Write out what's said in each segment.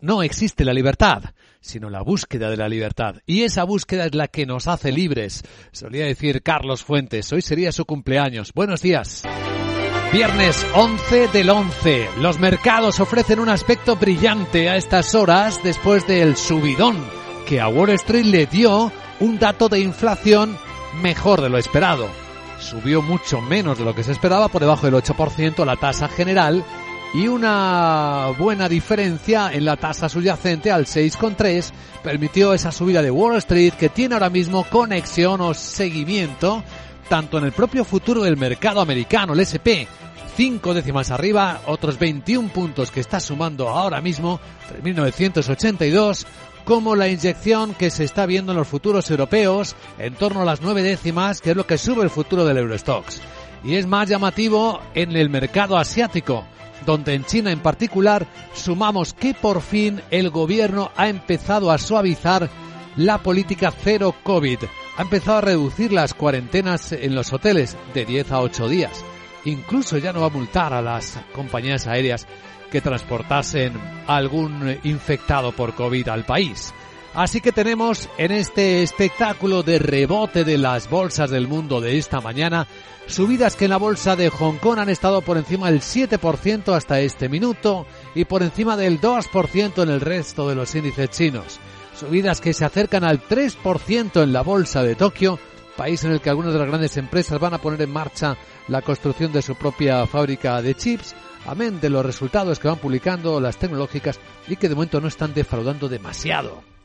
no existe la libertad, sino la búsqueda de la libertad. Y esa búsqueda es la que nos hace libres. Solía decir Carlos Fuentes, hoy sería su cumpleaños. Buenos días. Viernes 11 del 11. Los mercados ofrecen un aspecto brillante a estas horas después del subidón que a Wall Street le dio un dato de inflación mejor de lo esperado. Subió mucho menos de lo que se esperaba, por debajo del 8% la tasa general y una buena diferencia en la tasa subyacente al 6,3 permitió esa subida de Wall Street que tiene ahora mismo conexión o seguimiento tanto en el propio futuro del mercado americano, el SP, cinco décimas arriba, otros 21 puntos que está sumando ahora mismo, 3.982, como la inyección que se está viendo en los futuros europeos en torno a las nueve décimas, que es lo que sube el futuro del Eurostox. Y es más llamativo en el mercado asiático, donde en China en particular sumamos que por fin el gobierno ha empezado a suavizar la política cero COVID. Ha empezado a reducir las cuarentenas en los hoteles de 10 a 8 días. Incluso ya no va a multar a las compañías aéreas que transportasen algún infectado por COVID al país. Así que tenemos en este espectáculo de rebote de las bolsas del mundo de esta mañana subidas que en la bolsa de Hong Kong han estado por encima del 7% hasta este minuto y por encima del 2% en el resto de los índices chinos. Subidas que se acercan al 3% en la bolsa de Tokio, país en el que algunas de las grandes empresas van a poner en marcha la construcción de su propia fábrica de chips, amén de los resultados que van publicando las tecnológicas y que de momento no están defraudando demasiado.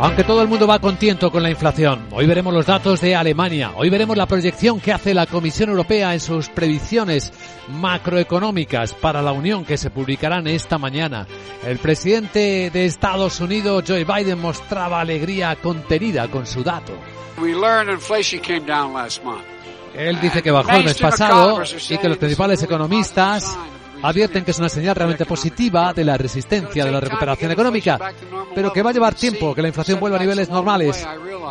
Aunque todo el mundo va contento con la inflación, hoy veremos los datos de Alemania, hoy veremos la proyección que hace la Comisión Europea en sus previsiones macroeconómicas para la Unión que se publicarán esta mañana. El presidente de Estados Unidos, Joe Biden, mostraba alegría contenida con su dato. Él dice que bajó el mes pasado y que los principales economistas advierten que es una señal realmente positiva de la resistencia de la recuperación económica, pero que va a llevar tiempo que la inflación vuelva a niveles normales.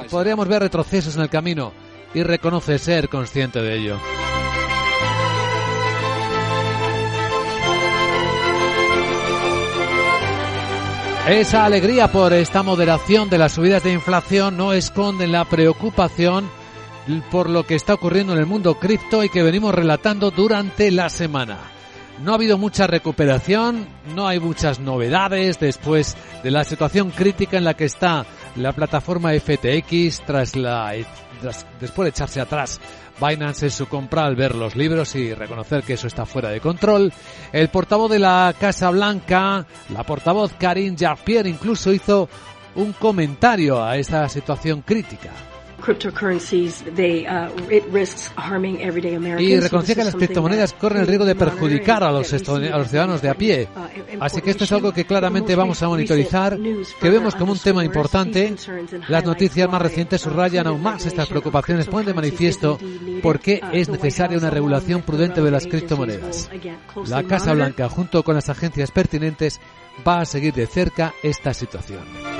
Podríamos ver retrocesos en el camino y reconoce ser consciente de ello. Esa alegría por esta moderación de las subidas de inflación no esconde la preocupación por lo que está ocurriendo en el mundo cripto y que venimos relatando durante la semana. No ha habido mucha recuperación, no hay muchas novedades después de la situación crítica en la que está la plataforma FTX tras la después de echarse atrás Binance en su compra al ver los libros y reconocer que eso está fuera de control. El portavoz de la Casa Blanca, la portavoz Karine Jean-Pierre incluso hizo un comentario a esta situación crítica. Y reconocía que las criptomonedas corren el riesgo de perjudicar a los, a los ciudadanos de a pie. Uh, Así que esto es algo que claramente vamos a monitorizar, que vemos como un tema importante. Las noticias más recientes subrayan aún más estas preocupaciones, ponen de manifiesto por qué uh, es necesaria una regulación prudente de las criptomonedas. La Casa Blanca, junto con las agencias pertinentes, va a seguir de cerca esta situación.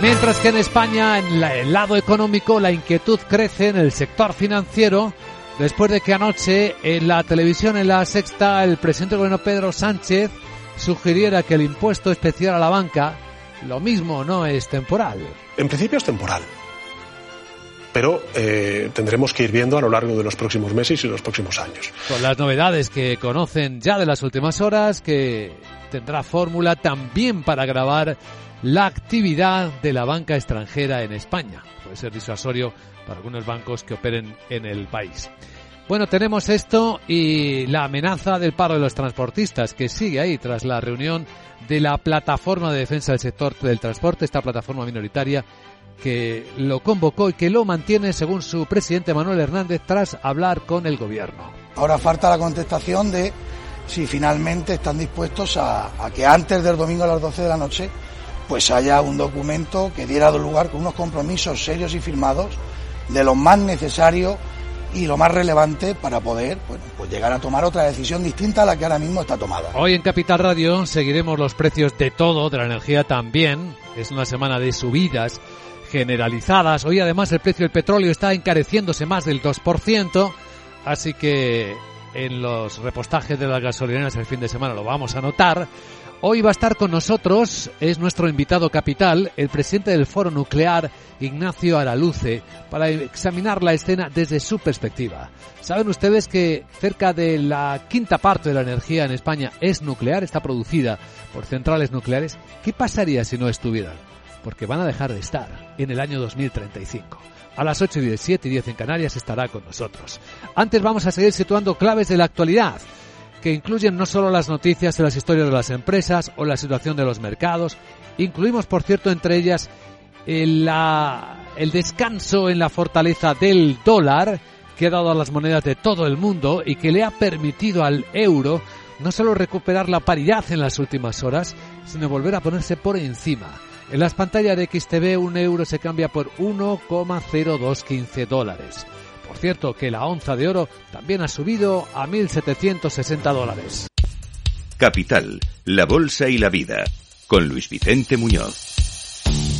Mientras que en España, en el lado económico, la inquietud crece en el sector financiero después de que anoche en la televisión, en la sexta, el presidente del gobierno Pedro Sánchez sugiriera que el impuesto especial a la banca, lo mismo no es temporal. En principio es temporal. Pero eh, tendremos que ir viendo a lo largo de los próximos meses y los próximos años. Con las novedades que conocen ya de las últimas horas, que tendrá fórmula también para grabar la actividad de la banca extranjera en España. Puede ser disuasorio para algunos bancos que operen en el país. Bueno, tenemos esto y la amenaza del paro de los transportistas que sigue ahí tras la reunión de la plataforma de defensa del sector del transporte, esta plataforma minoritaria que lo convocó y que lo mantiene según su presidente Manuel Hernández tras hablar con el gobierno. Ahora falta la contestación de si finalmente están dispuestos a, a que antes del domingo a las 12 de la noche pues haya un documento que diera lugar con unos compromisos serios y firmados de lo más necesario y lo más relevante para poder bueno, pues llegar a tomar otra decisión distinta a la que ahora mismo está tomada. Hoy en Capital Radio seguiremos los precios de todo, de la energía también. Es una semana de subidas generalizadas. Hoy además el precio del petróleo está encareciéndose más del 2%, así que en los repostajes de las gasolineras el fin de semana lo vamos a notar. Hoy va a estar con nosotros, es nuestro invitado capital, el presidente del Foro Nuclear, Ignacio Araluce, para examinar la escena desde su perspectiva. Saben ustedes que cerca de la quinta parte de la energía en España es nuclear, está producida por centrales nucleares. ¿Qué pasaría si no estuvieran? Porque van a dejar de estar en el año 2035. A las 8 y 10, 7 y 10 en Canarias estará con nosotros. Antes vamos a seguir situando claves de la actualidad que incluyen no solo las noticias de las historias de las empresas o la situación de los mercados, incluimos, por cierto, entre ellas el, el descanso en la fortaleza del dólar que ha dado a las monedas de todo el mundo y que le ha permitido al euro no solo recuperar la paridad en las últimas horas, sino volver a ponerse por encima. En las pantallas de XTV un euro se cambia por 1,0215 dólares. Por cierto, que la onza de oro también ha subido a 1.760 dólares. Capital, la Bolsa y la Vida, con Luis Vicente Muñoz.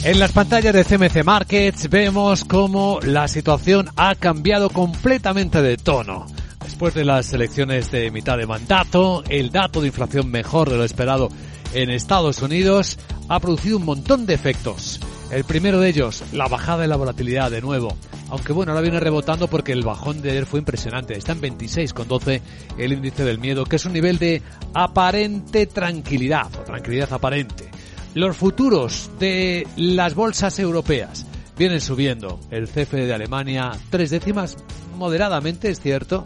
En las pantallas de CMC Markets vemos cómo la situación ha cambiado completamente de tono. Después de las elecciones de mitad de mandato, el dato de inflación mejor de lo esperado en Estados Unidos ha producido un montón de efectos. El primero de ellos, la bajada de la volatilidad de nuevo. Aunque bueno, ahora viene rebotando porque el bajón de ayer fue impresionante. Está en 26,12 el índice del miedo, que es un nivel de aparente tranquilidad, o tranquilidad aparente. Los futuros de las bolsas europeas vienen subiendo. El CFD de Alemania, tres décimas, moderadamente, es cierto.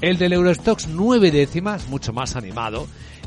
El del Eurostox, nueve décimas, mucho más animado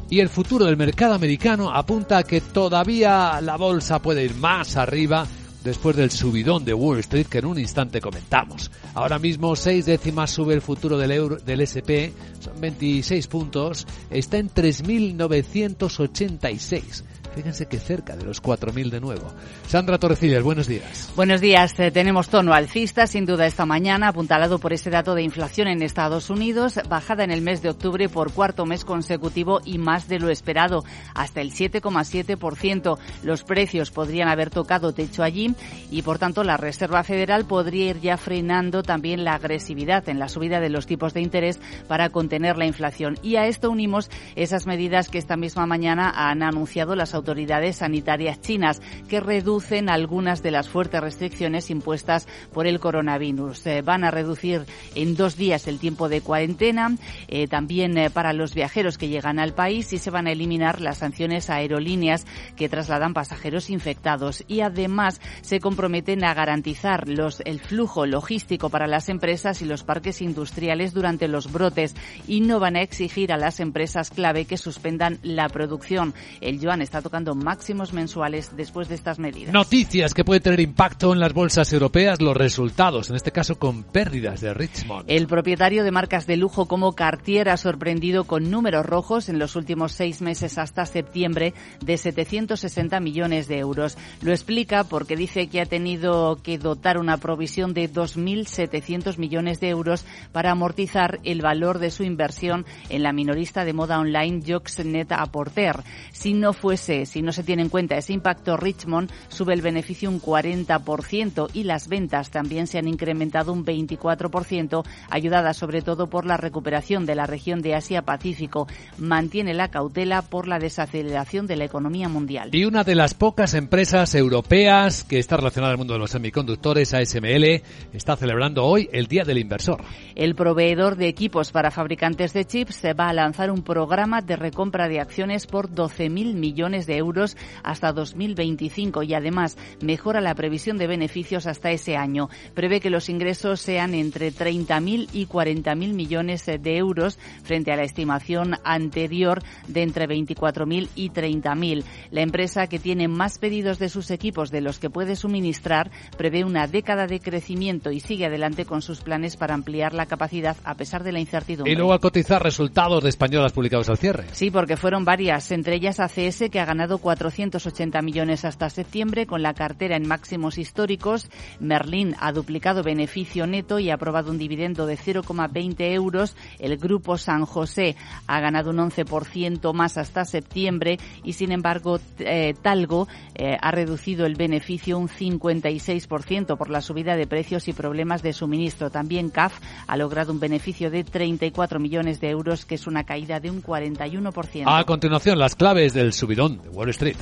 y el futuro del mercado americano apunta a que todavía la bolsa puede ir más arriba después del subidón de Wall Street que en un instante comentamos. Ahora mismo seis décimas sube el futuro del euro, del SP, son 26 puntos, está en 3.986. Fíjense que cerca de los 4.000 de nuevo. Sandra Torrecillas, buenos días. Buenos días. Eh, tenemos tono alcista, sin duda, esta mañana, apuntalado por ese dato de inflación en Estados Unidos, bajada en el mes de octubre por cuarto mes consecutivo y más de lo esperado, hasta el 7,7%. Los precios podrían haber tocado techo allí y, por tanto, la Reserva Federal podría ir ya frenando también la agresividad en la subida de los tipos de interés para contener la inflación. Y a esto unimos esas medidas que esta misma mañana han anunciado las autoridades autoridades sanitarias chinas que reducen algunas de las fuertes restricciones impuestas por el coronavirus. Eh, van a reducir en dos días el tiempo de cuarentena, eh, también eh, para los viajeros que llegan al país y se van a eliminar las sanciones a aerolíneas que trasladan pasajeros infectados y además se comprometen a garantizar los, el flujo logístico para las empresas y los parques industriales durante los brotes y no van a exigir a las empresas clave que suspendan la producción. El yuan está tocando máximos mensuales después de estas medidas. Noticias que pueden tener impacto en las bolsas europeas, los resultados, en este caso con pérdidas de Richmond. El propietario de marcas de lujo como Cartier ha sorprendido con números rojos en los últimos seis meses hasta septiembre de 760 millones de euros. Lo explica porque dice que ha tenido que dotar una provisión de 2.700 millones de euros para amortizar el valor de su inversión en la minorista de moda online Joxnet Aporter. Si no fuese si no se tiene en cuenta ese impacto, Richmond sube el beneficio un 40% y las ventas también se han incrementado un 24%, ayudadas sobre todo por la recuperación de la región de Asia-Pacífico. Mantiene la cautela por la desaceleración de la economía mundial. Y una de las pocas empresas europeas que está relacionada al mundo de los semiconductores, ASML, está celebrando hoy el Día del Inversor. El proveedor de equipos para fabricantes de chips se va a lanzar un programa de recompra de acciones por 12.000 millones de euros hasta 2025 y además mejora la previsión de beneficios hasta ese año. Prevé que los ingresos sean entre 30.000 y 40.000 millones de euros frente a la estimación anterior de entre 24.000 y 30.000. La empresa que tiene más pedidos de sus equipos de los que puede suministrar prevé una década de crecimiento y sigue adelante con sus planes para ampliar la capacidad a pesar de la incertidumbre. Y luego a cotizar resultados de españolas publicados al cierre. Sí, porque fueron varias, entre ellas ACS que ha ganado ganado 480 millones hasta septiembre con la cartera en máximos históricos. Merlin ha duplicado beneficio neto y ha aprobado un dividendo de 0,20 euros. El grupo San José ha ganado un 11% más hasta septiembre y, sin embargo, eh, Talgo eh, ha reducido el beneficio un 56% por la subida de precios y problemas de suministro. También CAF ha logrado un beneficio de 34 millones de euros, que es una caída de un 41%. A continuación, las claves del subidón Wall Street.